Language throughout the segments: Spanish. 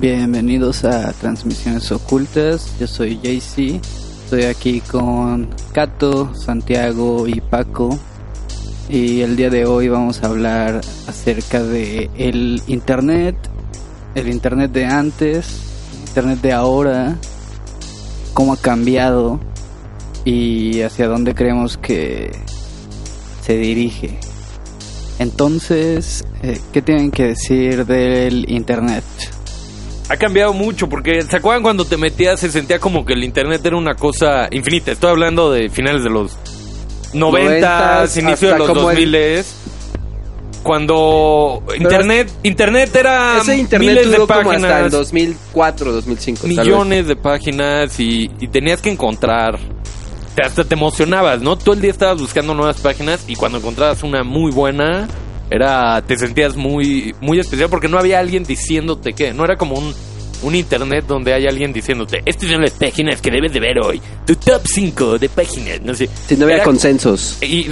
Bienvenidos a Transmisiones Ocultas. Yo soy JC. Estoy aquí con Cato, Santiago y Paco. Y el día de hoy vamos a hablar acerca de el internet, el internet de antes, internet de ahora, cómo ha cambiado y hacia dónde creemos que se dirige. Entonces, eh, ¿qué tienen que decir del internet? Ha cambiado mucho porque ¿se acuerdan cuando te metías se sentía como que el internet era una cosa infinita? Estoy hablando de finales de los 90, inicio de los como el- 2000 cuando internet internet era Ese internet miles duró de como hasta el páginas, 2004, 2005. tal vez. millones de páginas y, y tenías que encontrar te- hasta te emocionabas, ¿no? Todo el día estabas buscando nuevas páginas y cuando encontrabas una muy buena era te sentías muy muy especial porque no había alguien diciéndote que no era como un un internet donde hay alguien diciéndote, estas son las páginas que debes de ver hoy, tu top 5 de páginas, no sé. Si no había Era- consensos. y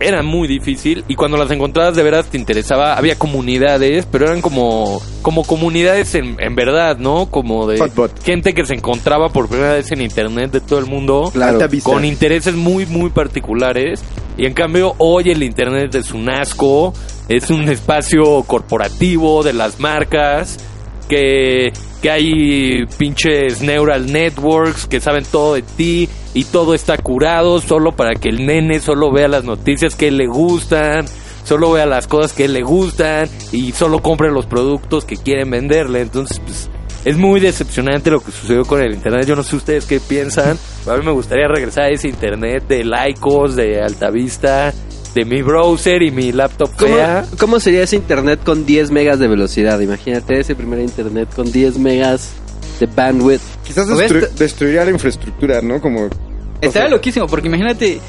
era muy difícil y cuando las encontrabas de veras te interesaba, había comunidades, pero eran como como comunidades en, en verdad, ¿no? Como de Hotbot. gente que se encontraba por primera vez en internet de todo el mundo Claro. Con intereses muy muy particulares y en cambio hoy el internet es un asco, es un espacio corporativo de las marcas que, que hay pinches neural networks que saben todo de ti y todo está curado solo para que el nene solo vea las noticias que le gustan, solo vea las cosas que le gustan y solo compre los productos que quieren venderle. Entonces, pues, es muy decepcionante lo que sucedió con el internet. Yo no sé ustedes qué piensan. A mí me gustaría regresar a ese internet de Lycos, de Altavista, de mi browser y mi laptop ¿Cómo, fea. cómo sería ese internet con 10 megas de velocidad? Imagínate ese primer internet con 10 megas de bandwidth. Quizás destru- destruiría la infraestructura, ¿no? Como... Estaría loquísimo, porque imagínate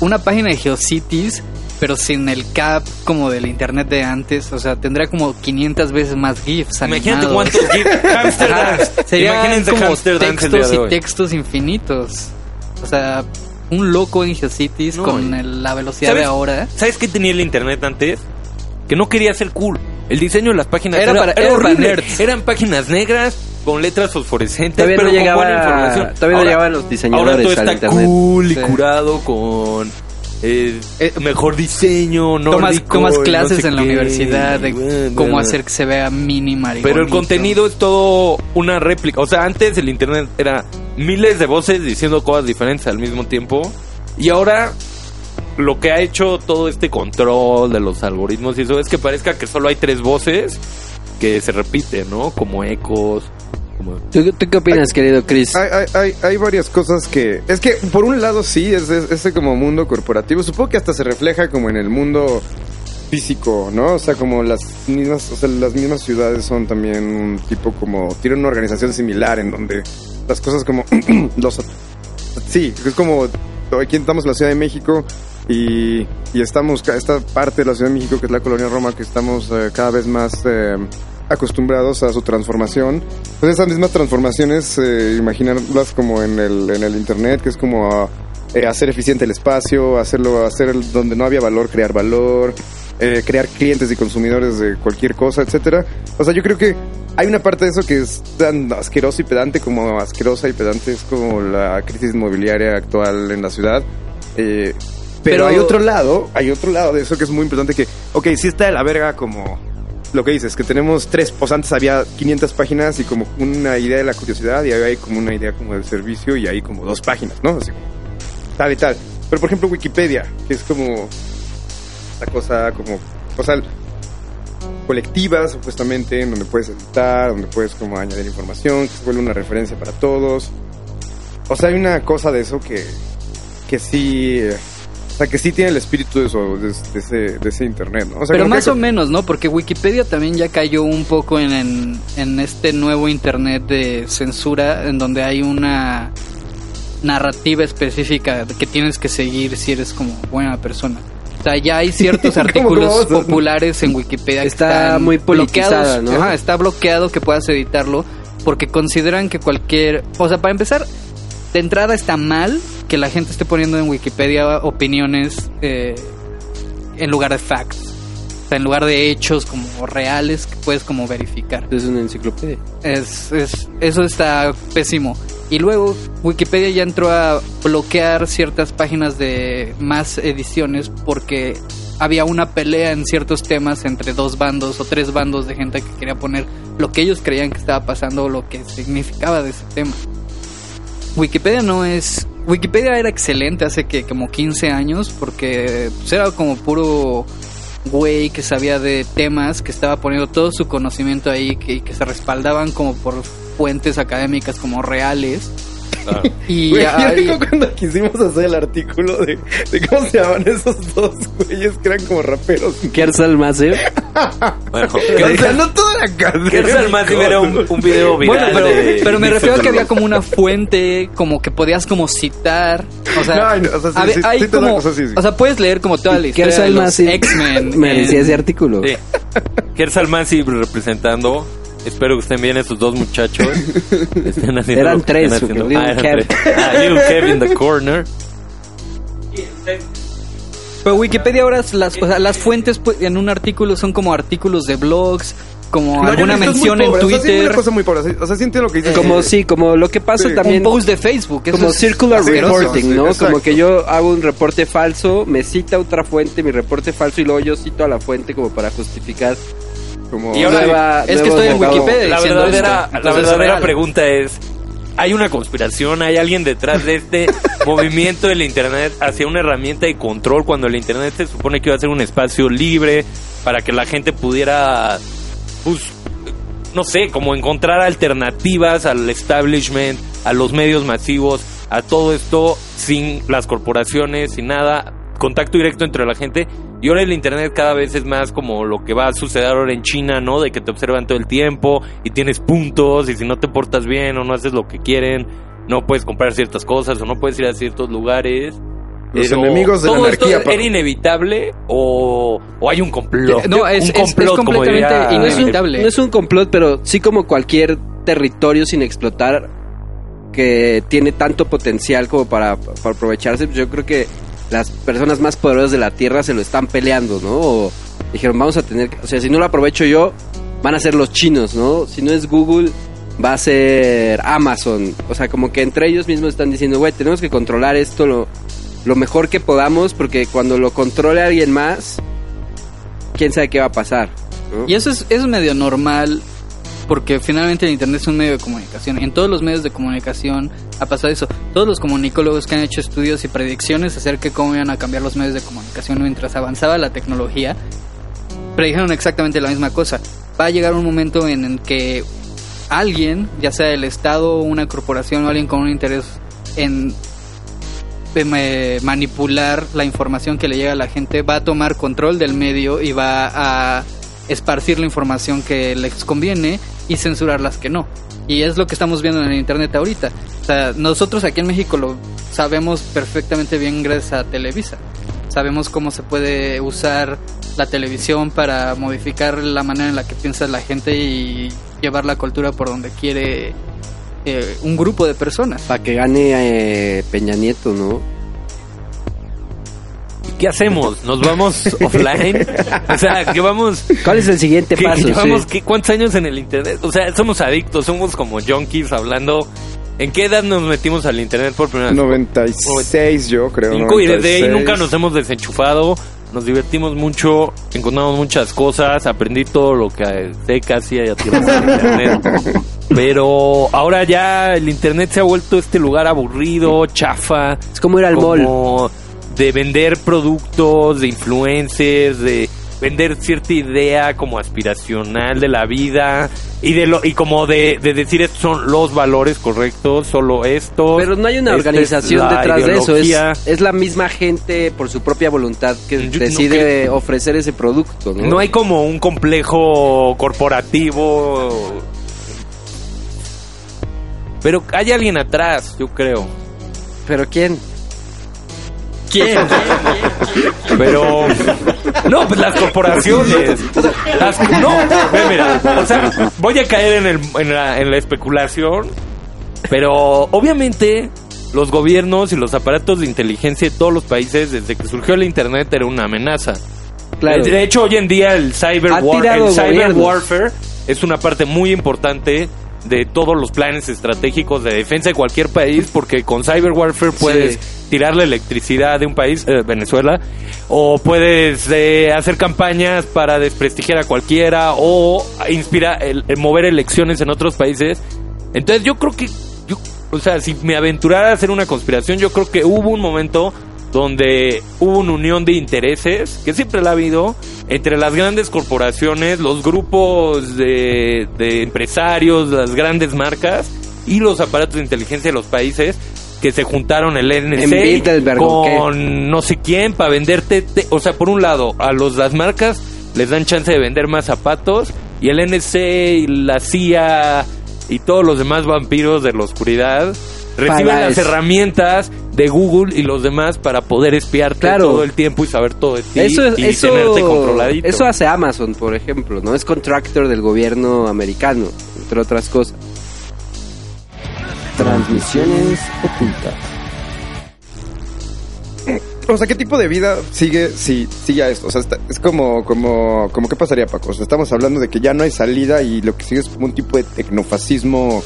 una página de GeoCities, pero sin el cap como del internet de antes. O sea, tendrá como 500 veces más GIFs. Imagínate animados. cuántos gifs. Hamster como textos de y textos infinitos. O sea, un loco en GeoCities No, con el- la velocidad ¿Sabes? de ahora. ¿Sabes qué tenía el internet antes? Que no quería ser cool. El diseño de las páginas Era para- era horrible. nerds. Eran páginas negras con letras fosforescentes, Todavía pero no, con buena llegaba, información. todavía no Ahora- llegaban los Ahora diseñadores todo al está internet. cool y Sí. curado con eh, Eh, mejor diseño, Tomas, nórdico, tomas no clases sé en la qué, universidad de bueno, cómo bueno. hacer que se vea mínima. Pero el contenido es todo una réplica. O sea, antes el internet era miles de voces diciendo cosas diferentes al mismo tiempo. Y ahora lo que ha hecho todo este control de los algoritmos y eso es que parezca que solo hay tres voces que se repiten, ¿no? Como ecos. Como... ¿Tú, tú qué opinas, querido Chris? Hay, hay, hay, hay varias cosas que... Es que, por un lado, sí, es es- ese como mundo corporativo. Supongo que hasta se refleja como en el mundo físico, ¿no? O sea, como las mismas, o sea, las mismas ciudades son también un tipo como... Tienen una organización similar en donde las cosas como... los Sí, es como... Aquí estamos en la Ciudad de México y, y estamos... Esta parte de la Ciudad de México, que es la colonia Roma, que estamos eh, cada vez más... eh, acostumbrados a su transformación. Pues esas mismas transformaciones, eh, imaginarlas como en el, en el internet, que es como eh, hacer eficiente el espacio, hacerlo, hacer el- donde no había valor, crear valor, eh, crear clientes y consumidores de cualquier cosa, etcétera. O sea, yo creo que hay una parte de eso que es tan asquerosa y pedante como asquerosa y pedante es como la crisis inmobiliaria actual en la ciudad. Eh, pero, Pero- hay otro lado, hay otro lado de eso que es muy importante que, ok, sí está de la verga como lo que dices, que tenemos tres, pues antes había 500 páginas y como una idea de la curiosidad y ahora hay como una idea como del servicio y hay como dos páginas, ¿no? Así, tal y tal. Pero por ejemplo Wikipedia, que es como esta cosa como, o sea, colectiva supuestamente, en donde puedes editar, donde puedes como añadir información, que se vuelve una referencia para todos. O sea, hay una cosa de eso que, que sí... O sea, que sí tiene el espíritu de, eso, de, de ese, de ese internet, ¿no? O sea, Pero más que- o menos, ¿no? Porque Wikipedia también ya cayó un poco en, en, en este nuevo internet de censura, en donde hay una narrativa específica que tienes que seguir si eres como buena persona. O sea, ya hay ciertos ¿Cómo, artículos populares en Wikipedia que Está están muy bloqueados. ¿no? Ajá, está bloqueado que puedas editarlo porque consideran que cualquier... O sea, para empezar, de entrada está mal que la gente esté poniendo en Wikipedia opiniones eh, en lugar de facts. sea, en lugar de hechos como reales que puedes como verificar. Es una enciclopedia. Es, es, eso está pésimo. Y luego Wikipedia ya entró a bloquear ciertas páginas de más ediciones porque había una pelea en ciertos temas entre dos bandos o tres bandos de gente que quería poner lo que ellos creían que estaba pasando o lo que significaba de ese tema. Wikipedia no es... Wikipedia era excelente hace que como 15 años porque pues, era como puro güey que sabía de temas, que estaba poniendo todo su conocimiento ahí, que, que se respaldaban como por fuentes académicas como reales. Y Güey, yo ahí- digo cuando quisimos hacer el artículo de, de cómo se llaman esos dos güeyes que eran como raperos. Kersal Maser. Bueno, O sea, no toda la canción. Kersal Massive era un, un video viral Bueno, pero, de- pero me de refiero a que había como una fuente, como que podías como citar. O sea, No, no, o sea, sí, había- sí, hay sí como, cosas, sí, sí. o sea, puedes leer como toda la historia de Kersal Maser. X-Men. Me decía ese artículo. Sí. Kersal Massive representando. Espero que estén bien esos dos muchachos. Estén haciendo Eran tres, estén haciendo. Little Ah, eran tres. Ah, Little Kev in the corner. Pero Wikipedia ahora las, o sea, las fuentes pues, en un artículo son como artículos de blogs, como No, alguna mención en pobre, O sea, sí, Twitter, una cosa muy pobre. O sea, sí entiendo lo que dices. Como sí, como lo que pasa Sí. también. un post de Facebook. como es circular asqueroso. reporting, sí, ¿no? exacto. Como que yo hago un reporte falso, me cita otra fuente, mi reporte falso y luego yo cito a la fuente como para justificar. Como... Y ahora- nueva- es que estoy en. Wikipedia. La verdadera, esto. la verdadera pregunta es, ¿hay una conspiración? ¿Hay alguien detrás de este movimiento del Internet hacia una herramienta de control cuando el Internet se supone que iba a ser un espacio libre para que la gente pudiera, pues, no sé, como encontrar alternativas al establishment, a los medios masivos, a todo esto sin las corporaciones, sin nada, contacto directo entre la gente. Y ahora el internet cada vez es más como lo que va a suceder ahora en China, ¿no? De que te observan todo el tiempo y tienes puntos y si no te portas bien o no haces lo que quieren, no puedes comprar ciertas cosas o no puedes ir a ciertos lugares. Los Pero, enemigos de la ¿todo anarquía, esto. ¿Era inevitable o, o hay un complot? No, es- un es- es como completamente diría- No es, un, inevitable. no es un complot, pero sí como cualquier territorio sin explotar que tiene tanto potencial como para, para aprovecharse, pues yo creo que las personas más poderosas de la Tierra se lo están peleando, ¿no? O dijeron, vamos a tener, o sea, si no lo aprovecho yo, van a ser los chinos, ¿no? Si no es Google, va a ser Amazon. O sea, como que entre ellos mismos están diciendo, güey, tenemos que controlar esto lo, lo mejor que podamos, porque cuando lo controle alguien más, quién sabe qué va a pasar. Y eso es, es medio normal porque finalmente el Internet es un medio de comunicación. En todos los medios de comunicación ha pasado eso. Todos los comunicólogos que han hecho estudios y predicciones acerca de cómo iban a cambiar los medios de comunicación mientras avanzaba la tecnología, predijeron exactamente la misma cosa. Va a llegar un momento en el que alguien, ya sea el Estado, una corporación o alguien con un interés en eh, manipular la información que le llega a la gente, va a tomar control del medio y va a esparcir la información que les conviene y censurar las que no. Y es lo que estamos viendo en el Internet ahorita. O sea, nosotros aquí en México lo sabemos perfectamente bien gracias a Televisa. Sabemos cómo se puede usar la televisión para modificar la manera en la que piensa la gente y llevar la cultura por donde quiere eh, un grupo de personas. Para que gane eh, Peña Nieto, ¿no? ¿Qué hacemos? ¿Nos vamos offline? O sea, que vamos... ¿Cuál es el siguiente que- que paso? llevamos Sí. ¿qué- cuántos años en el internet? O sea, somos adictos, somos como junkies hablando. ¿En qué edad nos metimos al internet por primera vez? 96 yo creo. Cinco, y desde ahí 96. nunca nos hemos desenchufado. Nos divertimos mucho, encontramos muchas cosas, aprendí todo lo que sé casi a internet. Pero ahora ya el internet se ha vuelto este lugar aburrido, chafa. Es como ir al mall. De vender productos, de influencers, de vender cierta idea como aspiracional de la vida y de lo y como de, de decir estos son los valores correctos, solo esto. Pero no hay una organización detrás de eso. Es, es la misma gente por su propia voluntad que Yo- decide ofrecer ese producto, ¿no? No hay como un complejo corporativo. Pero hay alguien atrás, yo creo. ¿Pero quién? ¿Quién? Pero. No, pues las corporaciones. Las- no, mira. O sea, voy a caer en, el, en, la, en la especulación. Pero obviamente los gobiernos y los aparatos de inteligencia de todos los países, desde que surgió el Internet, era una amenaza. Claro. De hecho, hoy en día el cyber, Ha war- tirado el cyber warfare es una parte muy importante de todos los planes estratégicos de defensa de cualquier país, porque con cyber warfare puedes tirar la electricidad de un país, eh, Venezuela, o puedes eh, hacer campañas para desprestigiar a cualquiera o inspirar, el- mover elecciones en otros países. Entonces yo creo que, o sea, si me aventurara a hacer una conspiración, yo creo que hubo un momento donde hubo una unión de intereses, que siempre la ha habido, entre las grandes corporaciones, los grupos de, de empresarios, las grandes marcas y los aparatos de inteligencia de los países que se juntaron el En NSA Bilderberg, ¿o qué? con no sé quién para venderte, te- o sea, por un lado, a los las marcas les dan chance de vender más zapatos y el NSA y la CIA y todos los demás vampiros de la oscuridad reciben Para las eso. herramientas de Google y los demás para poder espiarte Claro. todo el tiempo y saber todo de ti Eso, es- y eso, tenerte controladito. eso hace Amazon, por ejemplo, ¿no? Es contractor del gobierno americano, entre otras cosas. Transmisiones ocultas. O sea, ¿qué tipo de vida sigue si sigue a esto? O sea, está- es como, como, como, ¿qué pasaría, Paco? O sea, estamos hablando de que ya no hay salida y lo que sigue es como un tipo de tecnofascismo,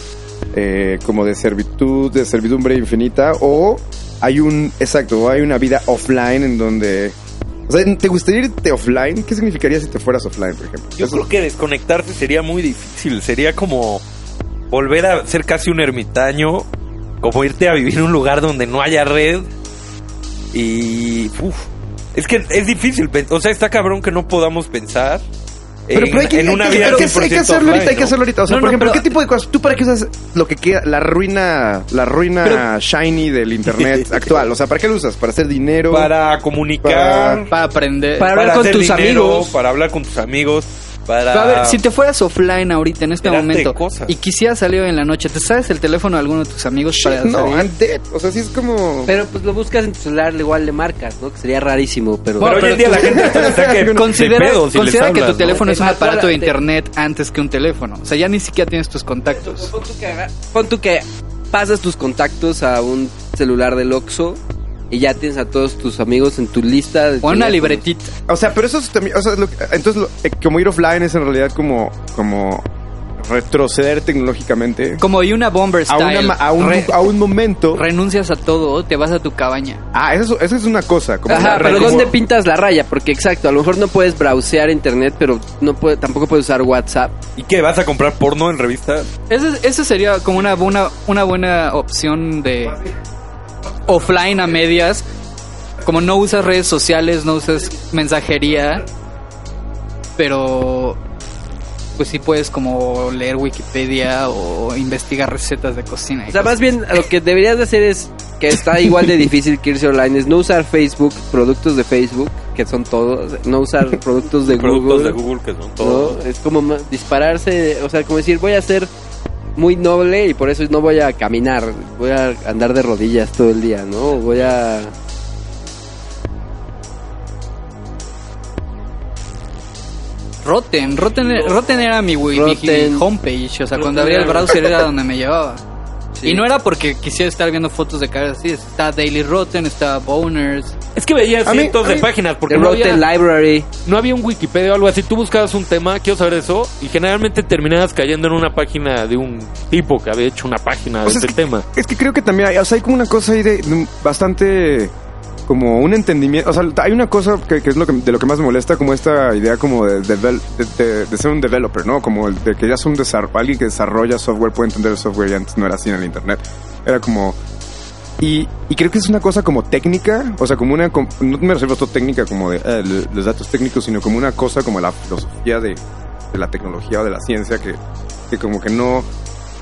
eh, como de servitud, de servidumbre infinita, o hay un, exacto, o hay una vida offline en donde... O sea, ¿te gustaría irte offline? ¿Qué significaría si te fueras offline, por ejemplo? Yo creo que desconectarse sería muy difícil. Sería como volver a ser casi un ermitaño, como irte a vivir en un lugar donde no haya red. Y. uf, es que es difícil. O sea, está cabrón que no podamos pensar. Pero, en, pero hay que, en hay una que- vida pero que- hay que 100% hacerlo ahorita, hay que hacerlo ahorita. O sea, No, por no, ejemplo, pero- ¿qué tipo de cosas? ¿Tú para qué usas lo que queda, la ruina, la ruina shiny del internet actual? O sea, ¿para qué lo usas? ¿Para hacer dinero? Para comunicar. Para aprender. Para hablar con tus dinero, amigos. Para hablar con tus amigos. Para. Pero a ver, si te fueras offline ahorita en este momento cosas. y quisieras salir en la noche, ¿te sabes el teléfono de alguno de tus amigos para no, salir? Dead. O sea, sí es como... Pero pues lo buscas en tu celular, igual le marcas, ¿no? Que sería rarísimo, pero... Pero hoy en día la gente hasta saca de Considera, pedo si les considera que tu ¿no? teléfono es un Te aparato de te- internet antes que un teléfono. O sea, ya ni siquiera tienes tus contactos. Pon tú que, haga- pon tú que pasas tus contactos a un celular del Oxxo y ya tienes a todos tus amigos en tu lista. de O una libretita. O sea, pero eso es también... O sea, lo que- entonces, lo- eh, como ir offline es en realidad como... como retroceder tecnológicamente Como y una bomber a, una style. ma- a, un, Re- a un momento... renuncias a todo, te vas a tu cabaña. Ah, eso, es- eso es una cosa. Como Ajá, la- pero como- ¿dónde pintas la raya? Porque exacto, a lo mejor no puedes browsear internet, pero no puede, tampoco puedes usar WhatsApp. ¿Y qué? ¿Vas a comprar porno en revistas? Ese, ese sería como una buena, una buena opción de offline a medias. Como no usas redes sociales, no usas mensajería, pero pues sí puedes como leer Wikipedia o investigar recetas de cocina. y O sea, cosas. más bien lo que deberías de hacer es que está igual de difícil que irse online, es no usar Facebook, productos de Facebook, que son todos, no usar productos de Productos Google. de Google que son ¿no? todos. Es como dispararse, o sea, como decir, voy a ser muy noble y por eso no voy a caminar, voy a andar de rodillas todo el día, ¿no? Voy a... Rotten, Rotten, Rotten era mi, mi homepage, o sea, cuando abría el browser era donde me llevaba. Sí. Y no era porque quisiera estar viendo fotos de caras así, está Daily Rotten, está Boners. Es que veías A mí- cientos a de mí- páginas porque The no Rotten había, Library. no había un Wikipedia o algo así. Tú buscabas un tema, quiero saber eso, y generalmente terminabas cayendo en una página de un tipo que había hecho una página de sea, ese es que- tema. Es que creo que también hay, o sea, hay como una cosa ahí de, bastante como un entendimiento, o sea, hay una cosa que, es lo que, de lo que más me molesta, como esta idea como de, de, de- de ser un developer, ¿no? Como de que ya es un alguien que desarrolla software puede entender el software y antes no era así en el internet. Era como y, y creo que es una cosa como técnica, o sea, como una, no me refiero a esto técnica como de eh, los datos técnicos, sino como una cosa como la filosofía de, de la tecnología o de la ciencia que, que como que no,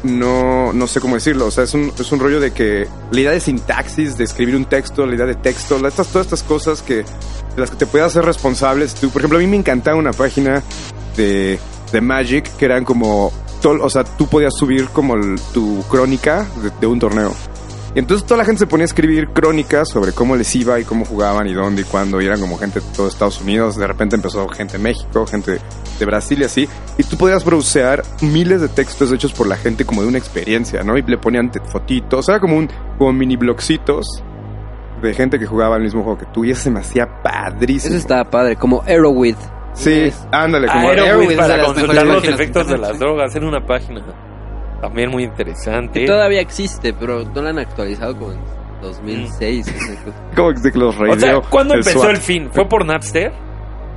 no, no sé cómo decirlo, o sea, es un, es un rollo de que la idea de sintaxis, de escribir un texto, la idea de texto, estas, todas estas cosas que, de las que te puedes hacer responsables tú. Por ejemplo, a mí me encantaba una página de, de Magic que eran como, o sea, tú podías subir como tu crónica de, de un torneo. Y entonces toda la gente se ponía a escribir crónicas sobre cómo les iba y cómo jugaban y dónde y cuándo. Y eran como gente de todo Estados Unidos. De repente empezó gente de México, gente de Brasil y así. Y tú podías browsear miles de textos hechos por la gente como de una experiencia, ¿no? Y le ponían fotitos. Era como un como mini blogcitos de gente que jugaba el mismo juego que tú y eso se me hacía padrísimo. Eso estaba padre, como Arrowhead. Sí, ándale, como de para las consultar los efectos de las drogas en una página también muy interesante. Que todavía existe, pero no la han actualizado como en 2006. esa cosa. como que los O sea, ¿cuándo el empezó SWAT. el fin? ¿Fue por Napster?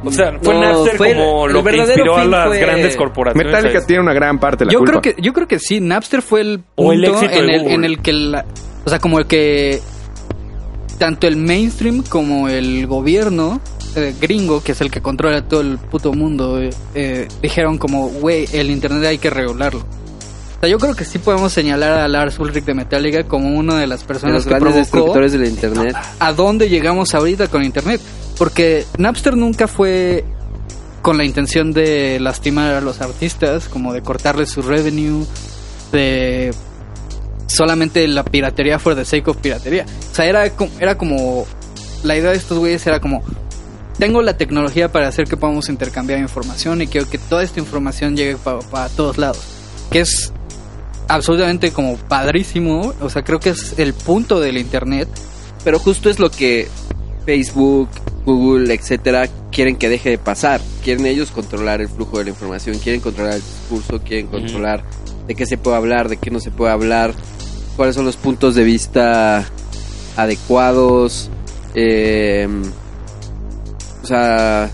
O sea, ¿fue No, Napster fue como el lo que inspiró a las fue- grandes corporaciones? Metallica tiene una gran parte de la Yo culpa. creo que yo creo que sí, Napster fue el punto O el éxito de en, el, Google. en el que la, o sea, como el que tanto el mainstream como el gobierno eh, gringo, que es el que controla todo el puto mundo, eh, eh, dijeron como, güey, el internet hay que regularlo. O sea, yo creo que sí podemos señalar a Lars Ulrich de Metallica como una de las De personas los que grandes provocó destructores del internet. a dónde llegamos ahorita con internet. Porque Napster nunca fue con la intención de lastimar a los artistas, como de cortarles su revenue, de solamente la piratería for the sake of piratería. O sea, era, era como... La idea de estos güeyes era como... Tengo la tecnología para hacer que podamos intercambiar información y quiero que toda esta información llegue para todos lados. Que es absolutamente como padrísimo. O sea, creo que es el punto del internet. Pero justo es lo que Facebook, Google, etcétera, quieren que deje de pasar. Quieren ellos controlar el flujo de la información, quieren controlar el discurso, quieren controlar de qué se puede hablar, de qué no se puede hablar, cuáles son los puntos de vista adecuados. eh, o sea,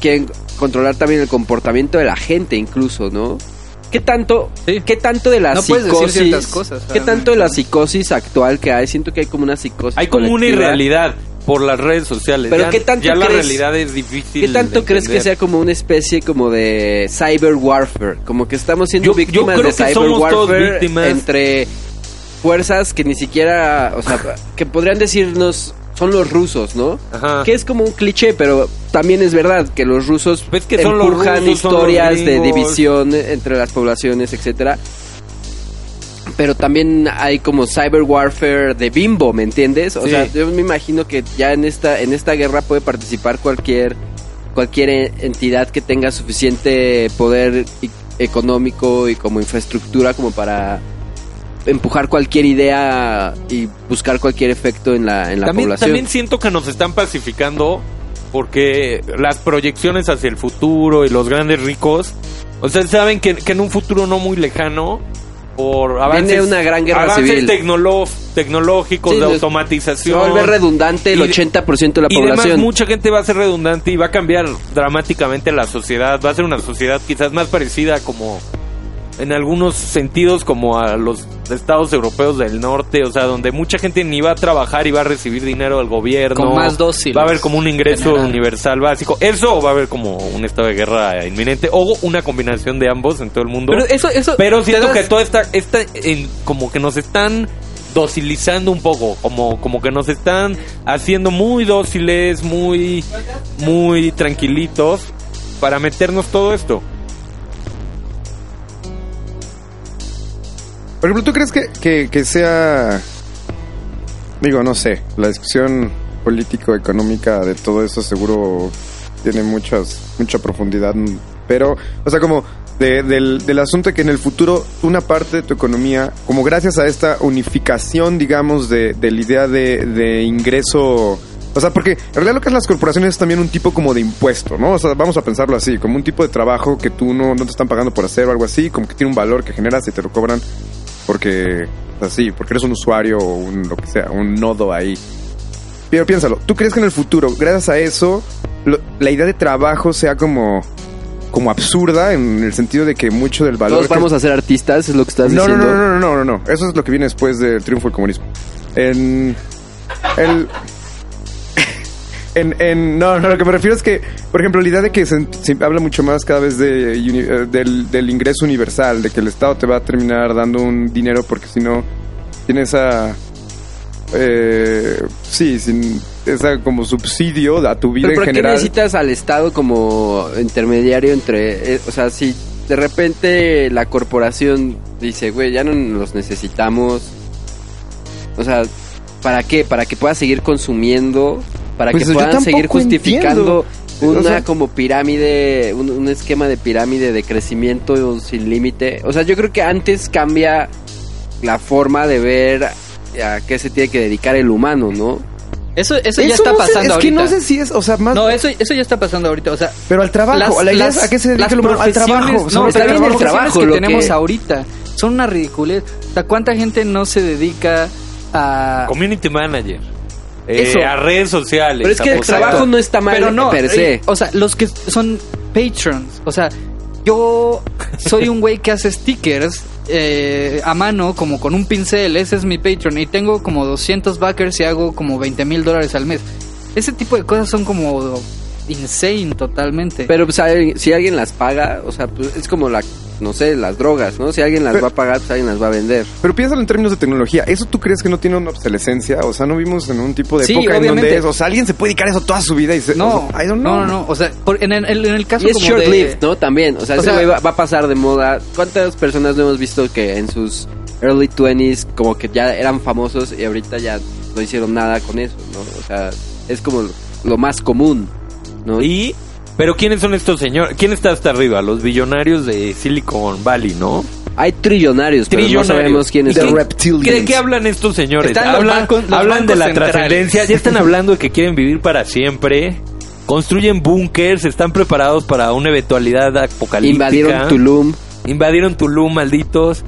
quieren controlar también el comportamiento de la gente, incluso, ¿no? ¿Qué tanto, Sí. qué tanto de la No puedes decir psicosis? cosas, ¿Qué tanto de la psicosis actual que hay? Siento que hay como una psicosis. Hay como una irrealidad por las redes sociales. Pero ya, ¿qué tanto ya la crees- realidad es difícil. ¿Qué tanto de crees que sea como una especie como de cyber warfare? Como que estamos siendo Yo- yo víctimas creo de que cyber somos todos warfare víctimas. entre fuerzas que ni siquiera, o sea, que podrían decirnos son los rusos, ¿no? Ajá. Que es como un cliché, pero también es verdad que los rusos Pues que son los son historias de división entre las poblaciones, etcétera. Pero también hay como cyber warfare de bimbo, ¿me entiendes? O Sí. sea, yo me imagino que ya en esta en esta guerra puede participar cualquier cualquier e- entidad que tenga suficiente poder i- económico y como infraestructura como para empujar cualquier idea y buscar cualquier efecto en la en la también, población. también siento que nos están pacificando porque las proyecciones hacia el futuro y los grandes ricos, o sea, saben que, que en un futuro no muy lejano, por avances, Viene una gran guerra avances civil. tecnológicos Sí, de Se automatización. a volver redundante el Y de- 80% de la y además población. mucha gente va a ser redundante y va a cambiar dramáticamente la sociedad. Va a ser una sociedad quizás más parecida como en algunos sentidos como a los estados europeos del norte, o sea, donde mucha gente ni va a trabajar y va a recibir dinero del gobierno. Como más dóciles, Va a haber como un ingreso general. universal básico. Eso o va a haber como un estado de guerra inminente o una combinación de ambos en todo el mundo. Pero eso, eso. Pero siento das- que toda esta, esta en- como que nos están docilizando un poco, como, como que nos están haciendo muy dóciles, muy, muy tranquilitos para meternos todo esto. Por ejemplo, ¿tú crees que, que, que sea... Digo, no sé, la discusión político-económica de todo eso seguro tiene muchas, mucha profundidad, pero, o sea, como de- del, del asunto de que en el futuro una parte de tu economía, como gracias a esta unificación, digamos, de, de la idea de, de ingreso... O sea, porque en realidad lo que es las corporaciones es también un tipo como de impuesto, ¿no? O sea, vamos a pensarlo así, como un tipo de trabajo que tú no, no te están pagando por hacer o algo así, como que tiene un valor que generas y te lo cobran porque, así, porque eres un usuario o un, lo que sea, un nodo ahí. Pero piénsalo, ¿tú crees que en el futuro, gracias a eso, lo- la idea de trabajo sea como, como absurda en el sentido de que mucho del valor... Todos que- vamos a ser artistas, es lo que estás no, no, diciendo. no, no, no, no, no, eso es lo que viene después del triunfo del comunismo. En... El... En, en- no, no, lo que me refiero es que, por ejemplo, la idea de que se, se habla mucho más cada vez de, uni- eh, del, del ingreso universal, de que el Estado te va a terminar dando un dinero porque si no tiene esa... Eh, sí, sin esa como subsidio a tu vida Pero en ¿por qué general. necesitas al Estado como intermediario entre... eh, o sea, si de repente la corporación dice, güey, ya no los necesitamos. O sea, ¿para qué? Para que puedas seguir consumiendo, para Pues que puedan seguir justificando entiendo. una O sea- como pirámide, un, un esquema de pirámide de crecimiento sin límite. O sea, yo creo que antes cambia la forma de ver a qué se tiene que dedicar el humano, ¿no? Eso, eso, ya está no sé, pasando es que ahorita. no sé si es, o sea, más... No, eso, eso ya está pasando ahorita. O sea, pero al trabajo, las- la idea las- a qué se dedica el humano, al trabajo. No, está bien el trabajo, que lo tenemos que- ahorita son una ridiculez. O sea, ¿cuánta gente no se dedica a... Community manager. Eh, Eso. a redes sociales. Pero es que el trabajo no está mal Pero no, per se. eh, o sea, los que son patrons, o sea, yo soy un güey que hace stickers eh, a mano, como con un pincel, ese es mi patron, y tengo como 200 backers y hago como 20 mil dólares al mes. Ese tipo de cosas son como insane totalmente. Pero pues, si alguien las paga, o sea, pues, es como la, no sé, las drogas, ¿no? Si alguien las Pero- va a pagar, pues alguien las va a vender. Pero piénsalo en términos de tecnología. ¿Eso tú crees que no tiene una obsolescencia? O sea, ¿no vimos en un tipo de Sí, época en donde es? O sea, alguien se puede dedicar a eso toda su vida y se... no, o sea, I don't know. no, no, no, o sea, por- en, el, en el caso Y es como de- short-lived, ¿no? También, o sea, O ese sea- güey va, va a pasar de moda. ¿Cuántas personas no hemos visto que en sus early 20s como que ya eran famosos y ahorita ya no hicieron nada con eso, ¿no? O sea, es como lo más común, ¿no? Y, pero ¿quiénes son estos señores? ¿Quién está hasta arriba? Los billonarios de Silicon Valley, ¿no? Hay trillonarios, pero no Trillonarios. sabemos quiénes ¿Y The son. ¿De qué hablan estos señores? Están los hablan bancos- los hablan de la centrales. trascendencia, ya están hablando de que quieren vivir para siempre. Construyen búnkers, están preparados para una eventualidad apocalíptica. Invadieron Tulum. Invadieron Tulum, malditos.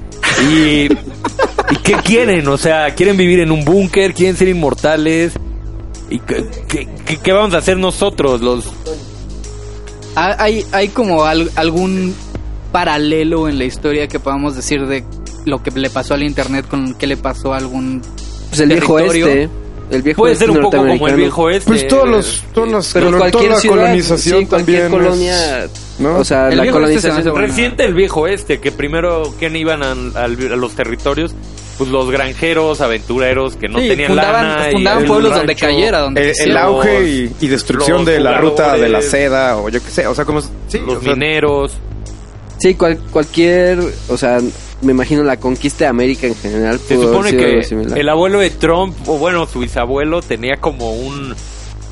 Y, ¿y qué quieren? O sea, quieren vivir en un búnker, quieren ser inmortales. ¿Y qué, qué- vamos a hacer nosotros? Los ¿Ha- ¿Hay, hay como al- algún paralelo en la historia que podamos decir de lo que le pasó al internet con qué le pasó a algún Pues el viejo territorio? este. El viejo puede este ser un poco como el viejo este. Pues todos los, todos los Pero colo- cualquier toda la ciudad, colonización sí, cualquier también es- colonia, ¿no? o sea, El la viejo este se colonización. Reciente el viejo este, que primero, ¿quién iban a, a los territorios? Pues los granjeros, aventureros, que no Sí, tenían fundaban, lana. y fundaban pueblos donde cayera, donde el, auge y, y destrucción los de la ruta de la seda o yo qué sé, o sea, como sí, los o sea, mineros. Sí, cual- cualquier, o sea, me imagino la conquista de América en general. Se supone que similar. el abuelo de Trump, o bueno, su bisabuelo, tenía como un,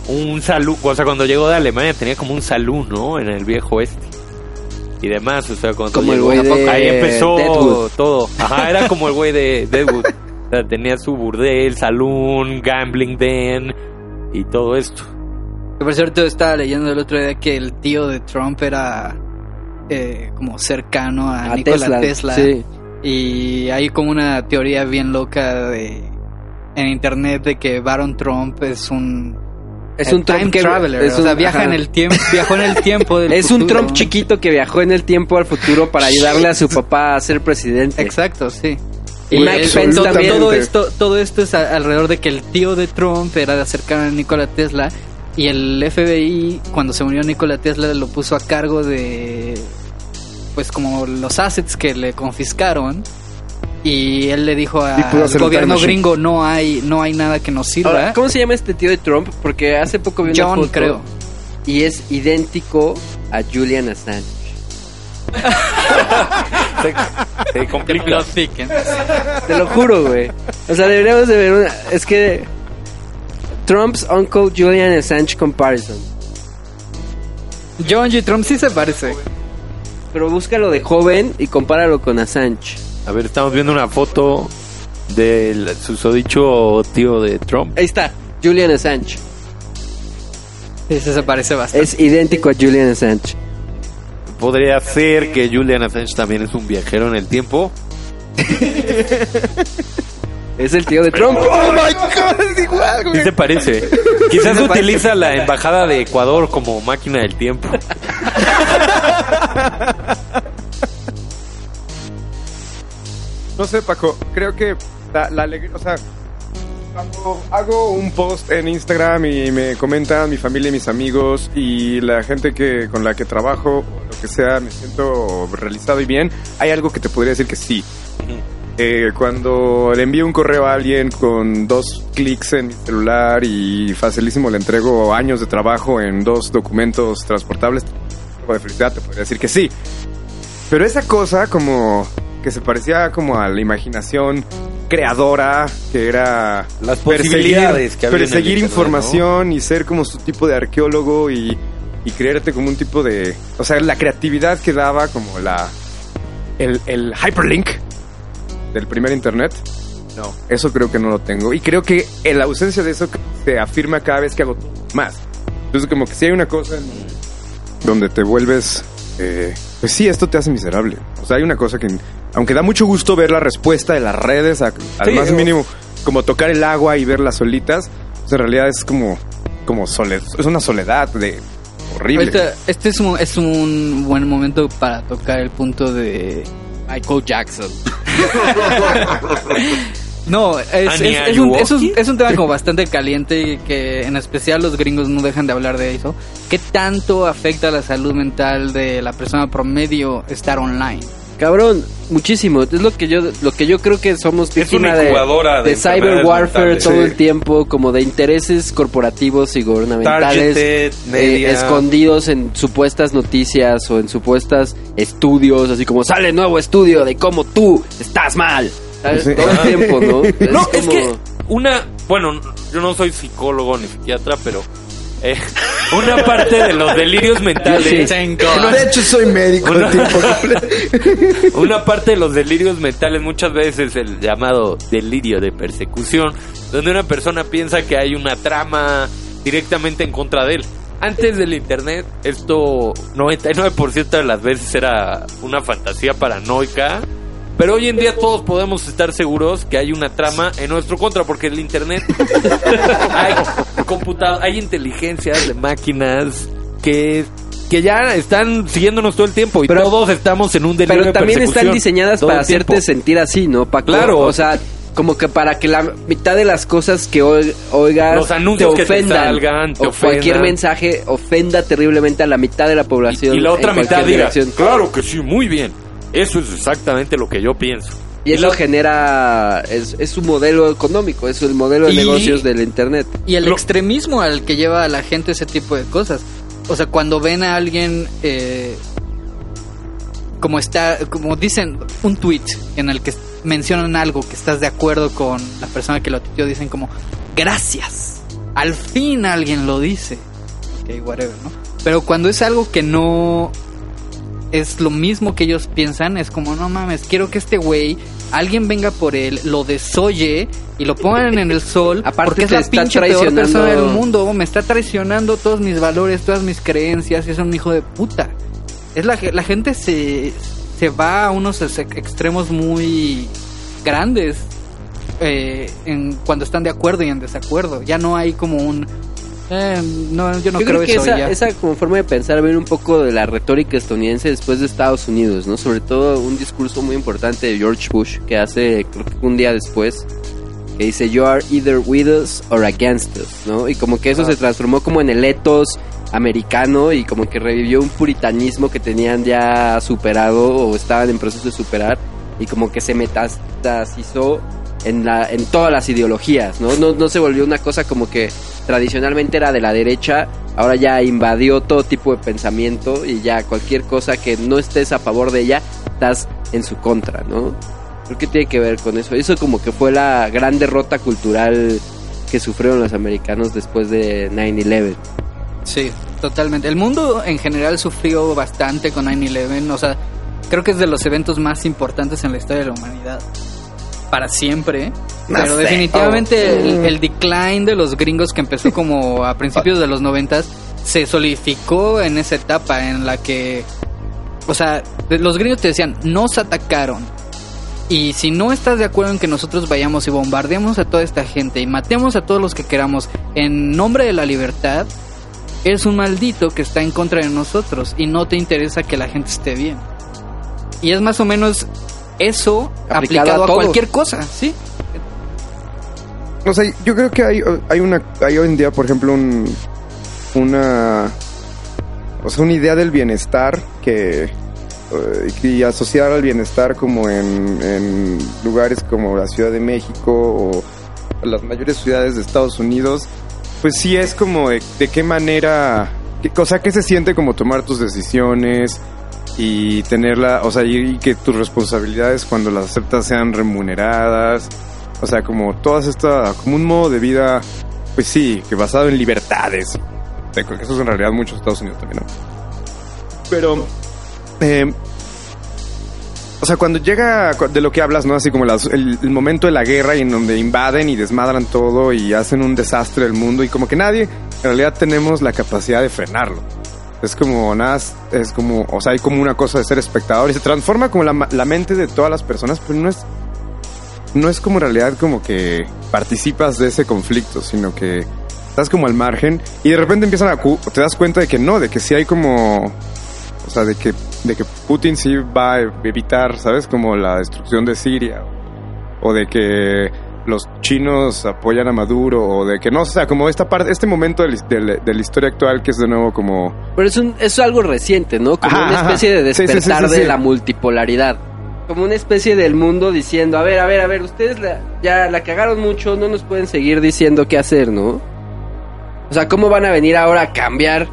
un salón, o sea, cuando llegó de Alemania tenía como un salón, ¿no? En el viejo este. Y demás, o sea, cuando Como el güey de ahí empezó Deadwood. todo. Ajá, era como el güey de Deadwood. O sea, tenía su burdel, salón, gambling den y todo esto. Por cierto, estaba leyendo el otro día que el tío de Trump era eh, como cercano a, a Nikola Tesla. Tesla. Sí. Y hay como una teoría bien loca de en internet de que Baron Trump es un Es un Trump time que traveler, es o sea, un- viaja ajá. en el tiempo, viajó en el tiempo del Es un. Trump chiquito que viajó en el tiempo al futuro para ayudarle a su papá a ser presidente. Exacto, sí. Y Mike Pence también. todo esto, todo esto es a- alrededor de que el tío de Trump era de acercar a Nikola Tesla y el FBI cuando se murió Nikola Tesla lo puso a cargo de pues como los assets que le confiscaron y él le dijo al gobierno gringo no hay no hay nada que nos sirva. Ahora, ¿cómo se llama este tío de Trump? Porque hace poco vi una John, foto creo. y es idéntico a Julian Assange. Se, se complica. Te lo juro, güey. O sea, deberíamos de ver una... Es que... Trump's Uncle Julian Assange Comparison. John G. Trump sí se parece. Pero búscalo de joven y compáralo con Assange. A ver, estamos viendo una foto del susodicho tío de Trump. Ahí está, Julian Assange. Sí se parece bastante. Es idéntico a Julian Assange. Podría ser que Julian Assange también es un viajero en el tiempo. Es el tío de Trump. Oh my god, es igual, ¿Qué güey. te parece? Quizás utiliza la embajada de Ecuador como máquina del tiempo. No sé, Paco, creo que la, la alegría, o sea, cuando hago un post en Instagram y me comentan mi familia y mis amigos y la gente que con la que trabajo, o lo que sea, me siento realizado y bien, hay algo que te podría decir que sí. Eh, cuando le envío un correo a alguien con dos clics en mi celular y facilísimo le entrego años de trabajo en dos documentos transportables, de felicidad te podría decir que sí. Pero esa cosa como que se parecía como a la imaginación creadora, que era Las posibilidades que había en el perseguir información y ser como su tipo de arqueólogo y, y creerte como un tipo de... O sea, la creatividad que daba como la... El, el hyperlink del primer internet. No, eso creo que no lo tengo. Y creo que en la ausencia de eso se afirma cada vez que hago más. Entonces, como que si hay una cosa en donde te vuelves. eh, pues sí, esto te hace miserable. O sea, hay una cosa que. Aunque da mucho gusto ver la respuesta de las redes a- al Sí, más mínimo, como tocar el agua y verlas solitas, pues en realidad es como. Como soled es una soledad de horrible. Ahorita, este es un, es un buen momento para tocar el punto de Michael Jackson. No, es, es- es un, es un- es un tema como bastante caliente y que en especial los gringos no dejan de hablar de eso. ¿Qué tanto afecta la salud mental de la persona promedio estar online? Cabrón, muchísimo. Es lo que yo, lo que yo creo que somos Es víctima una de, incubadora de de cyber warfare mentales. todo Sí. el tiempo, como de intereses corporativos y gubernamentales Targeted, eh, escondidos en supuestas noticias o en supuestas estudios, así como sale nuevo estudio de cómo tú estás mal. Todo el tiempo, ¿no? No, es como- que una, bueno, yo no soy psicólogo ni psiquiatra, pero eh, una parte de los delirios mentales, de hecho, soy médico Una- una parte de los delirios mentales muchas veces el llamado delirio de persecución, donde una persona piensa que hay una trama directamente en contra de él. Antes del internet, esto 99% de las veces era una fantasía paranoica. Pero hoy en día todos podemos estar seguros que hay una trama en nuestro contra, porque el internet hay computador, hay inteligencias de máquinas que, que ya están siguiéndonos todo el tiempo y Pero- todos estamos en un delirio Pero de también están diseñadas para hacerte sentir así, ¿no, Paco? Claro. O sea, como que para que la mitad de las cosas que oi- oigas Los anuncios que te ofendan, salgan, te o cualquier mensaje ofenda terriblemente a la mitad de la población. y, y la otra mitad diga, claro que sí, muy bien. Eso es exactamente lo que yo pienso. Y eso genera, es, es un modelo económico, es el modelo de Y- negocios del Internet. Y el Lo- extremismo al que lleva a la gente ese tipo de cosas. O sea, cuando ven a alguien eh, como está, como dicen un tweet en el que mencionan algo que estás de acuerdo con la persona que lo tuiteó, dicen como gracias. Al fin alguien lo dice. Ok, whatever, ¿no? Pero cuando es algo que no es lo mismo que ellos piensan, es como, no mames, quiero que este güey, alguien venga por él, lo desoye y lo pongan en el sol, Aparte porque es la pinche peor persona del mundo, me está traicionando todos mis valores, todas mis creencias, y es un hijo de puta. Es la, la gente se, se va a unos ex- extremos muy grandes eh, en, cuando están de acuerdo y en desacuerdo. Ya no hay como un... eh, no, yo no Yo creo, creo que eso esa, ya. esa como forma de pensar viene un poco de la retórica estadounidense después de Estados Unidos, ¿no? Sobre todo un discurso muy importante de George Bush que hace, creo que un día después, que dice, you are either with us or against us, ¿no? Y como que eso se transformó como en el ethos americano y como que revivió un puritanismo que tenían ya superado o estaban en proceso de superar y como que se metastasizó en, la, en todas las ideologías, ¿no? ¿no? No se volvió una cosa como que tradicionalmente era de la derecha, ahora ya invadió todo tipo de pensamiento y ya cualquier cosa que no estés a favor de ella, estás en su contra, ¿no? Creo que tiene que ver con eso. Eso como que fue la gran derrota cultural que sufrieron los americanos después de 9-11. Sí, totalmente. El mundo en general sufrió bastante con 9-11. O sea, creo que es de los eventos más importantes en la historia de la humanidad. Para siempre. No Pero sé. definitivamente Oh. el, el decline de los gringos que empezó como a principios de los noventas se solidificó en esa etapa en la que... O sea, los gringos te decían, nos atacaron. Y si no estás de acuerdo en que nosotros vayamos y bombardeemos a toda esta gente y matemos a todos los que queramos en nombre de la libertad, eres un maldito que está en contra de nosotros y no te interesa que la gente esté bien. Y es más o menos eso Aplicado aplicado, a cualquier cosa, ¿sí? O sea, yo creo que hay, hay una hay hoy en día, por ejemplo, un una o sea, una idea del bienestar que eh, y asociar al bienestar como en, en lugares como la Ciudad de México o las mayores ciudades de Estados Unidos, pues sí es como de, de qué manera, qué cosa que se siente como tomar tus decisiones y tenerla, o sea, y, que tus responsabilidades cuando las aceptas sean remuneradas, o sea, como todas estas, como un modo de vida, pues sí, que basado en libertades. Eso es en realidad mucho Estados Unidos también, ¿no? Pero, eh, o sea, cuando llega de lo que hablas, ¿no? Así como el, el momento de la guerra y en donde invaden y desmadran todo y hacen un desastre del mundo y como que nadie, en realidad tenemos la capacidad de frenarlo. Es como nada, es- como, o sea, hay como una cosa de ser espectador y se transforma como la, la mente de todas las personas, pero no es, no es como en realidad como que participas de ese conflicto, sino que estás como al margen y de repente empiezan a, te das cuenta de que no, de que sí hay como, o sea, de que, de que Putin sí va a evitar, ¿sabes? Como la destrucción de Siria o de que los chinos apoyan a Maduro o de que no, o sea, como esta parte, este momento de, la- de de historia actual que es de nuevo como Pero es, un, es algo reciente, ¿no? Como Ajá, una ajá. especie de Sí, sí, sí, despertar sí, de la multipolaridad. Como una especie del mundo diciendo, a ver, a ver, a ver, ustedes la- ya la cagaron mucho, no nos pueden seguir diciendo qué hacer, ¿no? O sea, ¿cómo van a venir ahora a cambiar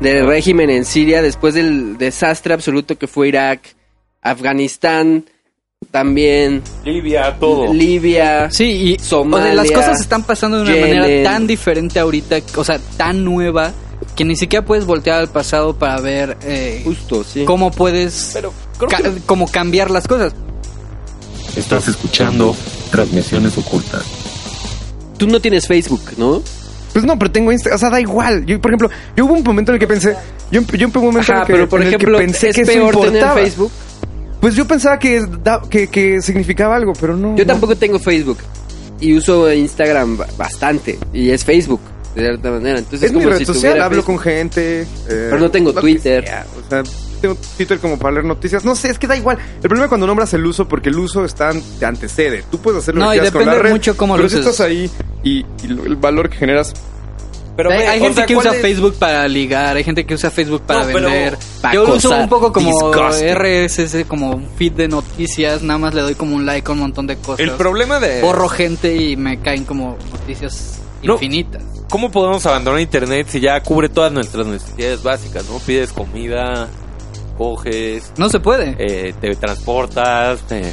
del régimen en Siria después del desastre absoluto que fue Irak, Afganistán, también Libia, todo. Libia? Sí, y Somalia, o sea, las cosas están pasando de una Yemen. manera tan diferente ahorita, o sea, tan nueva, que ni siquiera puedes voltear al pasado para ver eh, Justo, sí. cómo puedes Pero creo ca- que- como cambiar las cosas. Estás escuchando transmisiones ocultas. Tú no tienes Facebook, ¿no? Pues no, pero tengo Instagram. O sea, da igual. Yo, por ejemplo, yo hubo un momento en el que pensé. Yo, yo hubo un momento en el que, pero por en el que ejemplo, pensé es que eso peor tener importaba. Facebook. Pues yo pensaba que, da- que, que significaba algo, pero no. Yo no. tampoco tengo Facebook y uso Instagram ba- bastante y es Facebook de cierta manera. Entonces Es mi como red si social, hablo Facebook. con gente. eh, Pero no tengo Twitter. sea, O sea, tengo Twitter como para leer noticias. No sé, es que da igual. El problema es cuando nombras el uso, porque el uso está, te antecede. Tú puedes hacer lo No, que y con depende la red. mucho cómo pero lo si uses. estás ahí y, el valor que generas. Pero hay ve, hay o gente sea, que ¿cuál usa es? Facebook para ligar, hay gente que usa Facebook para No, vender. para Yo lo uso un poco como Disgusting. RSS, como un feed de noticias, nada más le doy como un like a un montón de cosas. El problema de... Borro gente y me caen como noticias No. infinitas. ¿Cómo podemos abandonar Internet si ya cubre todas nuestras necesidades básicas, no? Pides comida, coges, No se puede. eh, te transportas, te-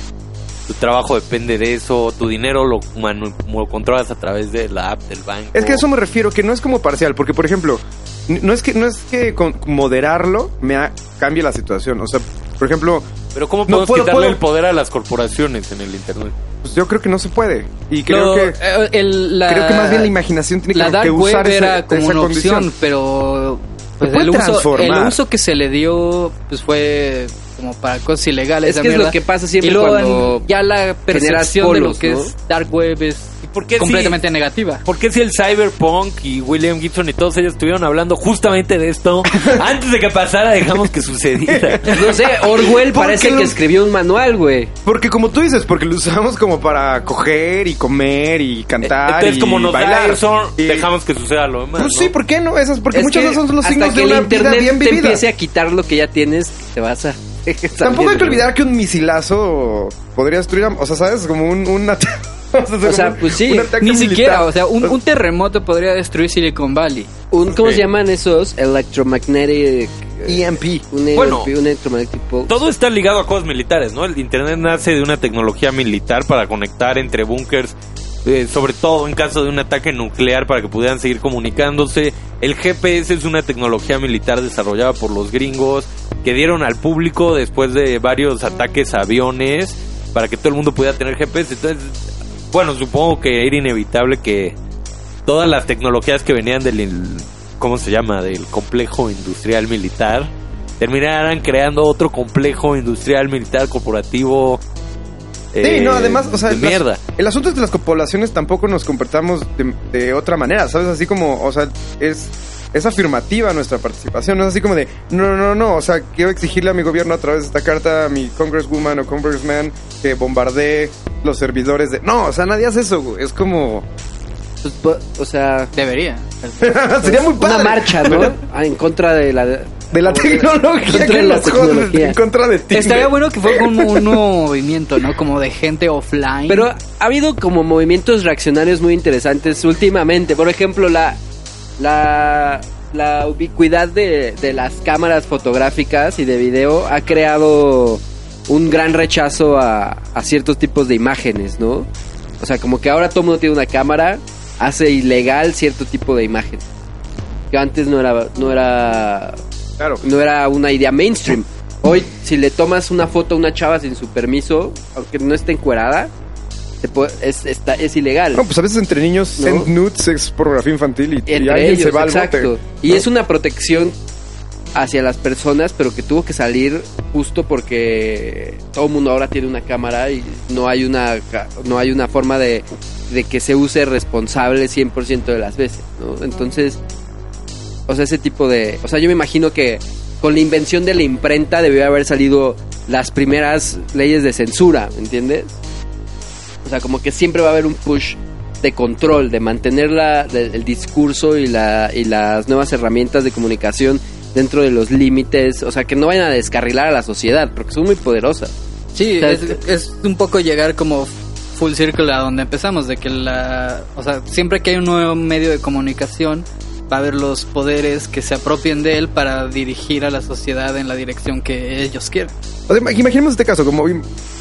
tu trabajo depende de eso, tu dinero lo, manu- lo controlas a través de la app del banco. Es que a eso me refiero, que no es como parcial, porque por ejemplo, no es que, no es que con moderarlo me ha- cambie la situación. O sea, por ejemplo, Pero ¿cómo No podemos puedo- quitarle puedo- el poder a las corporaciones en el Internet? pues yo creo que no se puede. Y creo que eh, el- la- creo que más bien la imaginación tiene la que, usar web esa, era como esa una condición. opción, pero pues, el, uso, el uso que se le dio pues fue como para cosas ilegales. Es que es lo que pasa y siempre luego cuando ya la percepción de lo polos, que ¿no? es dark web es ¿Y por qué si- completamente negativa. ¿Por qué si el Cyberpunk y William Gibson y todos ellos estuvieron hablando justamente de esto antes de que pasara dejamos que sucediera? No sé, Orwell ¿Por parece qué que lo- escribió un manual, güey. Porque como tú dices, porque lo usamos como para coger y comer y cantar Entonces, y como nos bailar. da eso, Y- dejamos que suceda lo demás. Pues ¿no? sí, ¿por qué no? Esas, porque Es muchas veces son los signos que de el una internet vida bien te vivida. empiece a quitar lo que ya tienes, te vas a... Tampoco hay que olvidar que un misilazo podría destruir, o sea, ¿sabes? Como un... un ata- O sea, pues sí, Ni militar. siquiera, o sea, un, un terremoto podría destruir Silicon Valley. Un, ¿Cómo se llaman esos? Electromagnetic... EMP. Un, Bueno. un electromagnetic pulse. Todo está ligado a cosas militares, ¿no? El Internet nace de una tecnología militar para conectar entre búnkers, eh, sobre todo en caso de un ataque nuclear para que pudieran seguir comunicándose. El GPS es una tecnología militar desarrollada por los gringos que dieron al público después de varios ataques a aviones para que todo el mundo pudiera tener GPS. Entonces, bueno, supongo que era inevitable que todas las tecnologías que venían del ¿cómo se llama? del complejo industrial militar terminaran creando otro complejo industrial militar corporativo Sí, eh, no, además, o sea, de las- mierda. el asunto es que las poblaciones tampoco nos comportamos de, de otra manera, ¿sabes? Así como, o sea, es, es afirmativa nuestra participación, no es así como de, no, no, no, no, o sea, quiero exigirle a mi gobierno a través de esta carta a mi congresswoman o congressman que bombardee los servidores de... No, o sea, nadie hace eso, güey, es como... Pues, o sea, Debería. Sería muy padre. una marcha, ¿no? Ah, en contra de la... De la tecnología Contra que la nos jode, tecnología. en contra de ti. Estaría bueno que fuera como un nuevo movimiento, ¿no? Como de gente offline. Pero ha habido como movimientos reaccionarios muy interesantes últimamente. Por ejemplo, la la, la ubicuidad de, de las cámaras fotográficas y de video ha creado un gran rechazo a, a ciertos tipos de imágenes, ¿no? O sea, como que ahora todo el mundo tiene una cámara, hace ilegal cierto tipo de imagen. Que antes no era, no era Claro. no era una idea mainstream. Hoy, si le tomas una foto a una chava sin su permiso, aunque no esté encuerada, te puede- es, está, es ilegal. No, pues a veces entre niños No. send nudes es pornografía infantil y, y alguien ellos, se va al exacto. bote. Y ¿no? es una protección hacia las personas, pero que tuvo que salir justo porque todo el mundo ahora tiene una cámara y no hay una ca- no hay una forma de, de que se use responsable 100% de las veces, ¿no? Entonces, o sea, ese tipo de, o sea, yo me imagino que con la invención de la imprenta debió haber salido las primeras leyes de censura, ¿me entiendes? O sea, como que siempre va a haber un push de control, de mantener la, de- el discurso y, la, y las nuevas herramientas de comunicación dentro de los límites, o sea, que no vayan a descarrilar a la sociedad, porque son muy poderosas. Sí, O sea, es, es un poco llegar como full circle a donde empezamos, de que la, o sea, siempre que hay un nuevo medio de comunicación, va a haber los poderes que se apropien de él para dirigir a la sociedad en la dirección que ellos quieran. O sea, imaginemos este caso, como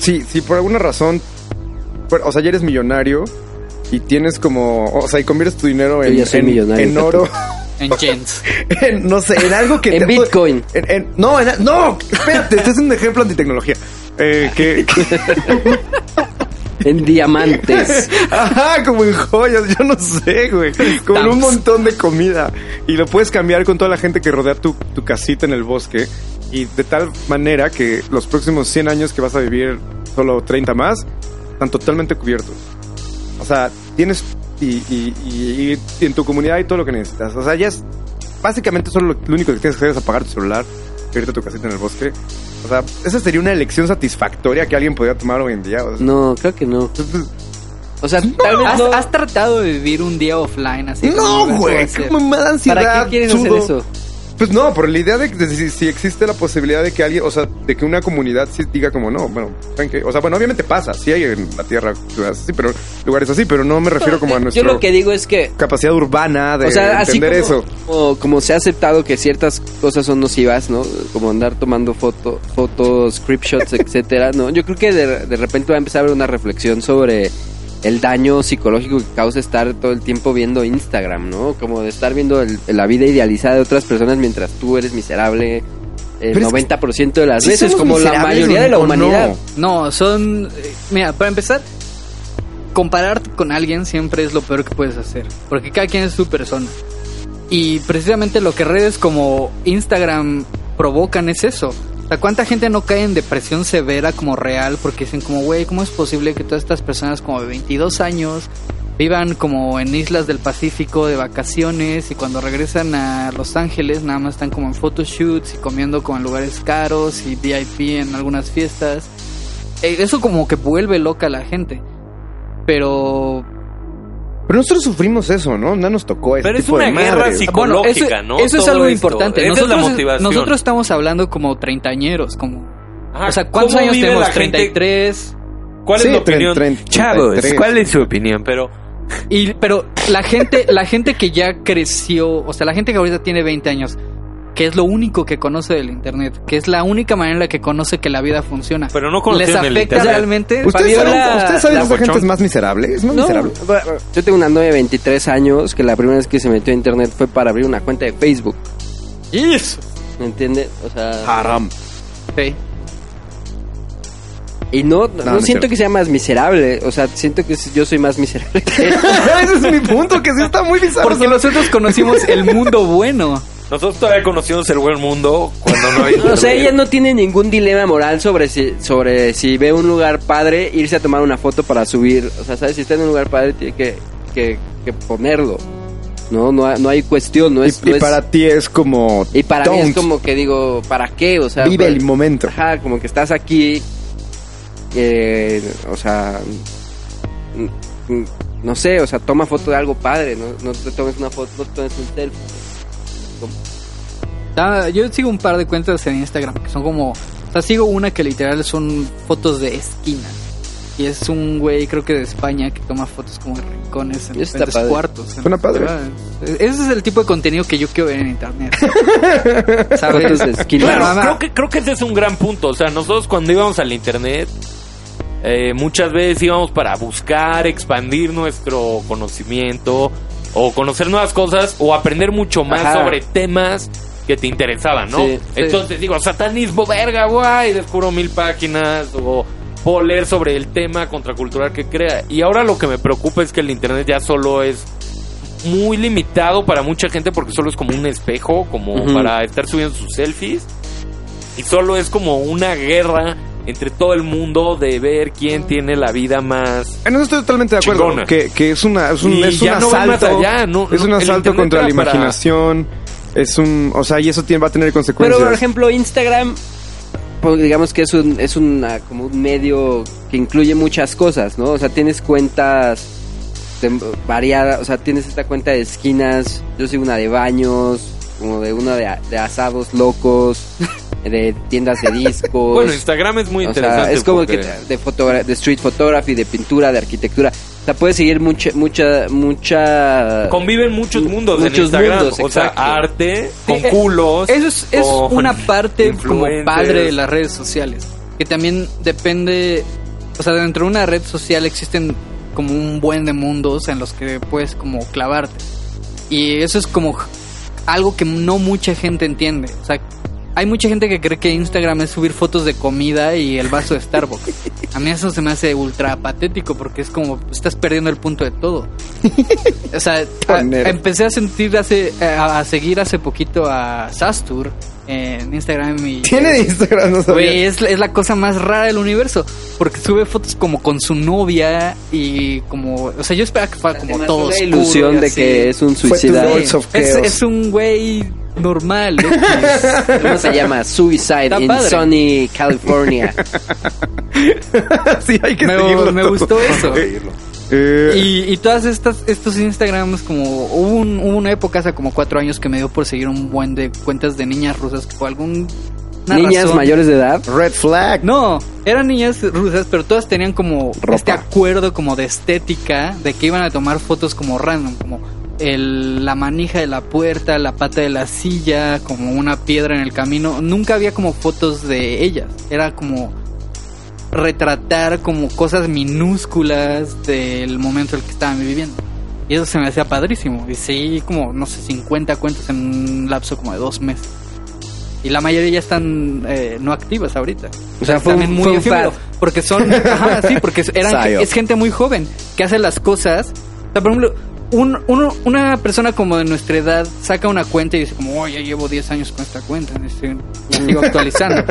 si, si por alguna razón, o sea, ya eres millonario y tienes como, o sea, y conviertes tu dinero en, en- en oro, En gens. en, no sé, en algo que... En te- Bitcoin. en- en- no, en- no, espérate, este es un ejemplo antitecnología. Eh, que, En diamantes. Ajá, como en joyas, yo no sé, güey. Como en un montón de comida. Y lo puedes cambiar con toda la gente que rodea tu, tu casita en el bosque. Y de tal manera que los próximos 100 años que vas a vivir, solo 30 más, están totalmente cubiertos. O sea, tienes. Y, y- y- y en tu comunidad hay todo lo que necesitas. O sea, ya es. Básicamente, solo lo, lo único que tienes que hacer es apagar tu celular, irte a tu casita en el bosque. O sea, esa sería una elección satisfactoria que alguien podría tomar hoy en día. o sea. No, creo que no. O sea, tal vez ¿Has, no. has tratado de vivir un día offline así? No, güey, puedo hacer? ¿cómo me da ansiedad? ¿Para qué quieres hacer sudo? eso? Pues no, por la idea de, de si, si existe la posibilidad de que alguien, o sea, de que una comunidad sí diga como no, bueno, ¿saben qué? O sea, bueno, obviamente pasa, sí hay en la Tierra ciudades así, pero lugares así, pero no me refiero como a Yo nuestra lo que digo es que capacidad urbana de o sea, así entender como, eso. Como, como se ha aceptado que ciertas cosas son nocivas, ¿no? Como andar tomando foto, fotos, script shots, etcétera, ¿no? Yo creo que de, de repente va a empezar a haber una reflexión sobre el daño psicológico que causa estar todo el tiempo viendo Instagram, ¿no? Como de estar viendo el- la vida idealizada de otras personas mientras tú eres miserable el Pero es que 90% de las ¿Sí veces, como la mayoría de la o no? humanidad. No, son... eh, Mira, para empezar, compararte con alguien siempre es lo peor que puedes hacer. Porque cada quien es su persona. Y precisamente lo que redes como Instagram provocan es eso. Sea, ¿cuánta gente no cae en depresión severa como real? Porque dicen como, güey, ¿cómo es posible que todas estas personas como de 22 años vivan como en islas del Pacífico de vacaciones y cuando regresan a Los Ángeles nada más están como en photoshoots y comiendo como en lugares caros y VIP en algunas fiestas? Eh, Eso como que vuelve loca a la gente. Pero Pero nosotros sufrimos eso, ¿no? No nos tocó ese Pero es de una guerra madres. psico- bueno, eso, Psicológica, ¿no? eso es Todo algo esto. importante. Esa es la nosotros, motivación. nosotros estamos hablando como treintañeros, como... Ah, o sea, ¿cuántos ¿cómo años tenemos? gente? 33. ¿Cuál Sí, es la opinión? Chavos, 33. ¿cuál es su opinión? Pero Y, pero la gente, la gente que ya creció, o sea, la gente que ahorita tiene 20 años, que es lo único que conoce del internet, que es la única manera en la que conoce que la vida funciona. Pero no ¿Les el afecta internet. realmente? ¿Ustedes saben, Fabiola- ¿ustedes saben la esa gente es más miserable? ¿Es más No, miserable? yo tengo una novia de 23 años que la primera vez que se metió a internet fue para abrir una cuenta de Facebook. ¿Me entiendes? O sea, Haram. Sí. y no, no, no siento que sea más miserable. O sea, siento que yo soy más miserable que ella. Ese es mi punto, que sí está muy bizarro. Porque nosotros conocimos el mundo bueno. Nosotros todavía conocimos el buen mundo cuando no había O sea, ella no tiene ningún dilema moral sobre si, sobre si ve un lugar padre, irse a tomar una foto para subir. O sea, ¿sabes? Si está en un lugar padre, tiene que, que, que ponerlo. No, no, hay- no hay cuestión, no es... y, y es- para ti es como... y para mí es como que digo, ¿para qué? O sea, Vive pues- el momento. Ajá, como que estás aquí, eh, o sea, no sé, o sea, toma foto de algo padre, no, no te tomes una foto, no te tomes un selfie. Ah, yo sigo un par de cuentas en Instagram que son como. O sea, sigo una que literal son fotos de esquina. Y es un güey, creo que de España, que toma fotos como de rincones en Está diferentes padre. cuartos. Suena padre. Ah, Ese es el tipo de contenido que yo quiero ver en internet. ¿Sabes? Fotos de esquina. Bueno, creo que, creo que ese es un gran punto. O sea, nosotros cuando íbamos al internet, eh, muchas veces íbamos para buscar, expandir nuestro conocimiento, o conocer nuevas cosas, o aprender mucho más Ajá. sobre temas que te interesaban, ¿no? Sí, sí. Entonces digo, satanismo, verga, guay, descubro mil páginas o puedo leer sobre el tema contracultural que crea. Y ahora lo que me preocupa es que el internet ya solo es muy limitado para mucha gente porque solo es como un espejo, como para estar subiendo sus selfies. Y solo es como una guerra entre todo el mundo de ver quién tiene la vida más En eso estoy totalmente de acuerdo. Chingona. Que, que es, una, es un, Y es un no asalto. allá, no- es no, un asalto contra la para- imaginación. Es un. O sea, y eso tiene, va a tener Pero consecuencias. por ejemplo, Instagram, pues, digamos que es un, es una, como un medio que incluye muchas cosas, ¿no? O sea, tienes cuentas variadas, o sea, tienes esta cuenta de esquinas, yo sigo una de baños, como de una de, asados locos, de tiendas de discos. Bueno, Instagram es muy O sea, interesante. es como porque- que de, street photography, de pintura, de arquitectura. O sea, puedes seguir mucha, mucha, mucha... conviven muchos mundos en Muchos Instagram. mundos, o sea, arte, con Sí, culos. Eso es, es con una parte como padre de las redes sociales. Que también depende. O sea, dentro de una red social existen como un buen de mundos en los que puedes como clavarte. Y eso es como algo que no mucha gente entiende. O sea, hay mucha gente que cree que Instagram es subir fotos de comida y el vaso de Starbucks. A mí eso se me hace ultra patético porque es como estás perdiendo el punto de todo. O sea, a- empecé a sentir hace a, a seguir hace poquito a Sastur en Instagram y Tiene Instagram, no sabía. Güey, es, es la cosa más rara del universo. Porque sube fotos como con su novia y como. O sea, yo esperaba que fuera como todo oscuro ilusión de que es un suicida. Es, un güey normal. ¿Cómo se llama? Suicide Está in padre. Sunny, California. sí, hay que Me- seguirlo. me todo. gustó eso. Eh, Y, y todas estas estos Instagrams como hubo, un- hubo una época hace como cuatro años que me dio por seguir un buen de cuentas de niñas rusas que por algún Niñas mayores de edad. Red flag. No, eran niñas rusas, pero todas tenían como Ropa. este acuerdo como de estética, de que iban a tomar fotos como random, como el, la manija de la puerta, la pata de la silla, como una piedra en el camino. Nunca había como fotos de ellas, era como retratar como cosas minúsculas del momento en el que estaban viviendo. Y eso se me hacía padrísimo. Y seguí como, no sé, 50 cuentas en un lapso como de dos meses. Y la mayoría ya están eh, no activas ahorita. O sea, fue un- También fue un efímero, fad. Porque son, ajá, sí, porque eran, es gente muy joven que hace las cosas. O sea, por ejemplo, un, uno- una persona como de nuestra edad saca una cuenta y dice como, oh, ya llevo 10 años con esta cuenta, este, la sigo actualizando.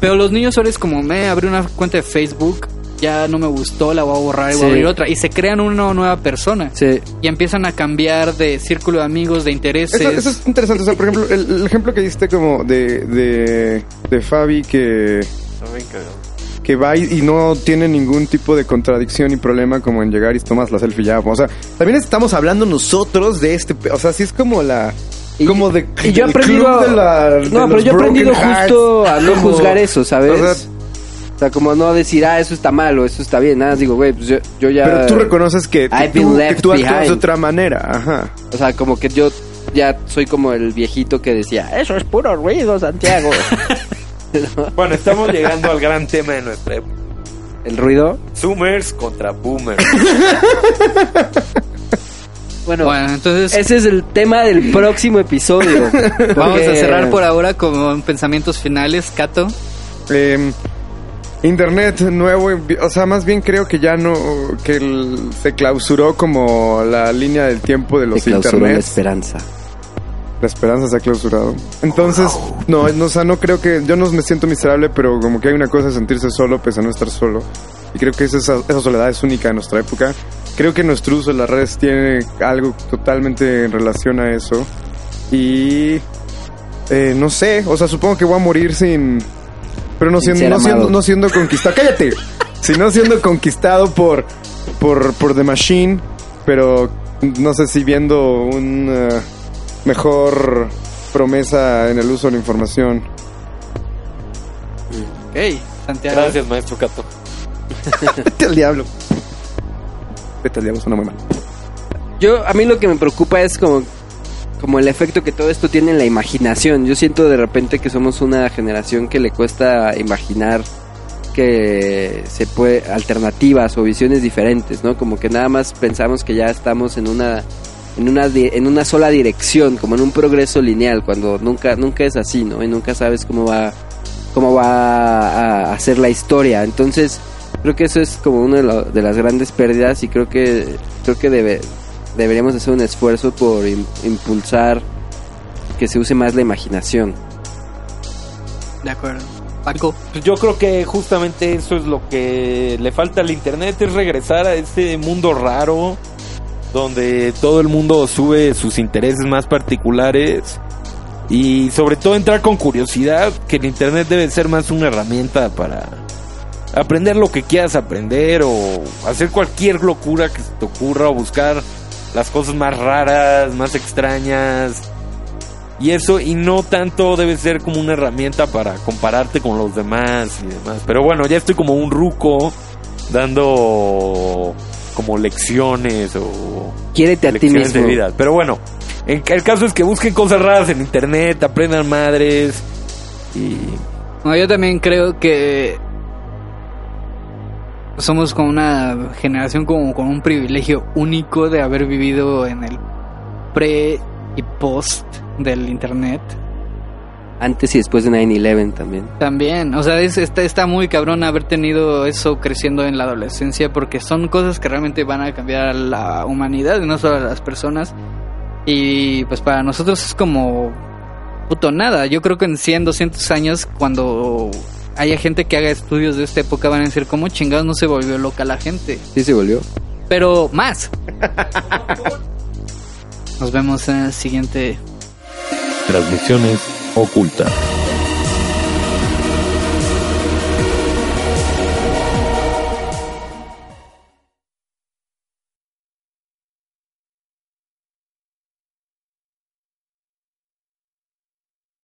Pero los niños ahora es como, me abrí una cuenta de Facebook, ya no me gustó, la voy a borrar y voy a abrir otra. Y se crean una nueva persona. Sí. Y empiezan a cambiar de círculo de amigos, de intereses. Eso, eso es interesante. O sea, por ejemplo, el, el ejemplo que diste como de, de, de Fabi que, que va y, y no tiene ningún tipo de contradicción y problema como en llegar y tomas la selfie ya. O sea, también estamos hablando nosotros de este... O sea, sí es como la... Y- como de... y yo he aprendido club a- de la- de No, pero yo he aprendido hearts. justo a no Como- juzgar eso, ¿sabes? o O sea, como no decir, ah, eso está mal o eso está bien. Nada, digo, güey, pues yo, yo ya... Pero tú reconoces que, que tú, que tú actúas de otra manera. Ajá. O sea, como que yo ya soy como el viejito que decía, eso es puro ruido, Santiago. Bueno, estamos llegando al gran tema de nuestra época. el ruido. Zoomers contra boomers. Bueno, Bueno, entonces ese es el tema del próximo episodio. vamos a cerrar por ahora con pensamientos finales, Cato. Eh, Internet nuevo, o sea, más bien creo que ya no, que el- se clausuró como la línea del tiempo de los Se clausuró la Internet. esperanza. La esperanza se ha clausurado. Entonces, no, no, o sea, no creo que, yo no me siento miserable, pero como que hay una cosa de sentirse solo pese a no estar solo. Y creo que esa, esa soledad es única en nuestra época. Creo que nuestro uso de las redes tiene algo totalmente en relación a eso. Y eh, no sé, o sea, supongo que voy a morir sin... Pero no Sin siendo, no siendo, amado. no siendo conquistado. ¡Cállate! Sino siendo conquistado por, por, por The Machine, pero no sé si viendo un eh, mejor promesa en el uso de la información. Ok, Santiago. Gracias, maestro Cato. Vete al diablo. Vete al diablo, suena muy mal. Yo, a mí lo que me preocupa es como, como el efecto que todo esto tiene en la imaginación. Yo siento de repente que somos una generación que le cuesta imaginar que se puede alternativas o visiones diferentes, ¿no? Como que nada más pensamos que ya estamos en una en una di- en una sola dirección, como en un progreso lineal, cuando nunca nunca es así, ¿no? Y nunca sabes cómo va cómo va a hacer la historia. Entonces, creo que eso es como una de, lo- de las grandes pérdidas y creo que creo que debe, deberíamos hacer un esfuerzo por im- impulsar que se use más la imaginación. De acuerdo. Paco. Pues yo creo que justamente eso es lo que le falta al internet, es regresar a ese mundo raro donde todo el mundo sube sus intereses más particulares y sobre todo entrar con curiosidad, que el internet debe ser más una herramienta para aprender lo que quieras aprender o hacer cualquier locura que te ocurra o buscar las cosas más raras, más extrañas. Y eso, y no tanto debe ser como una herramienta para compararte con los demás y demás. Pero bueno, ya estoy como un ruco dando como lecciones o Quiérete a ti lecciones de mismo. vida. Pero bueno, en- el caso es que busquen cosas raras en internet, aprendan madres y No, yo también creo que somos como una generación como con un privilegio único de haber vivido en el pre y post del internet. Antes y después de 9/11 también. También, o sea, es, está, está muy cabrón haber tenido eso creciendo en la adolescencia porque son cosas que realmente van a cambiar a la humanidad y no solo a las personas. Y pues para nosotros es como puto nada. Yo creo que en 100, 200 años cuando haya gente que haga estudios de esta época van a decir cómo chingados no se volvió loca la gente. Sí se volvió. Pero más. Nos vemos en el siguiente Transmisiones ocultas.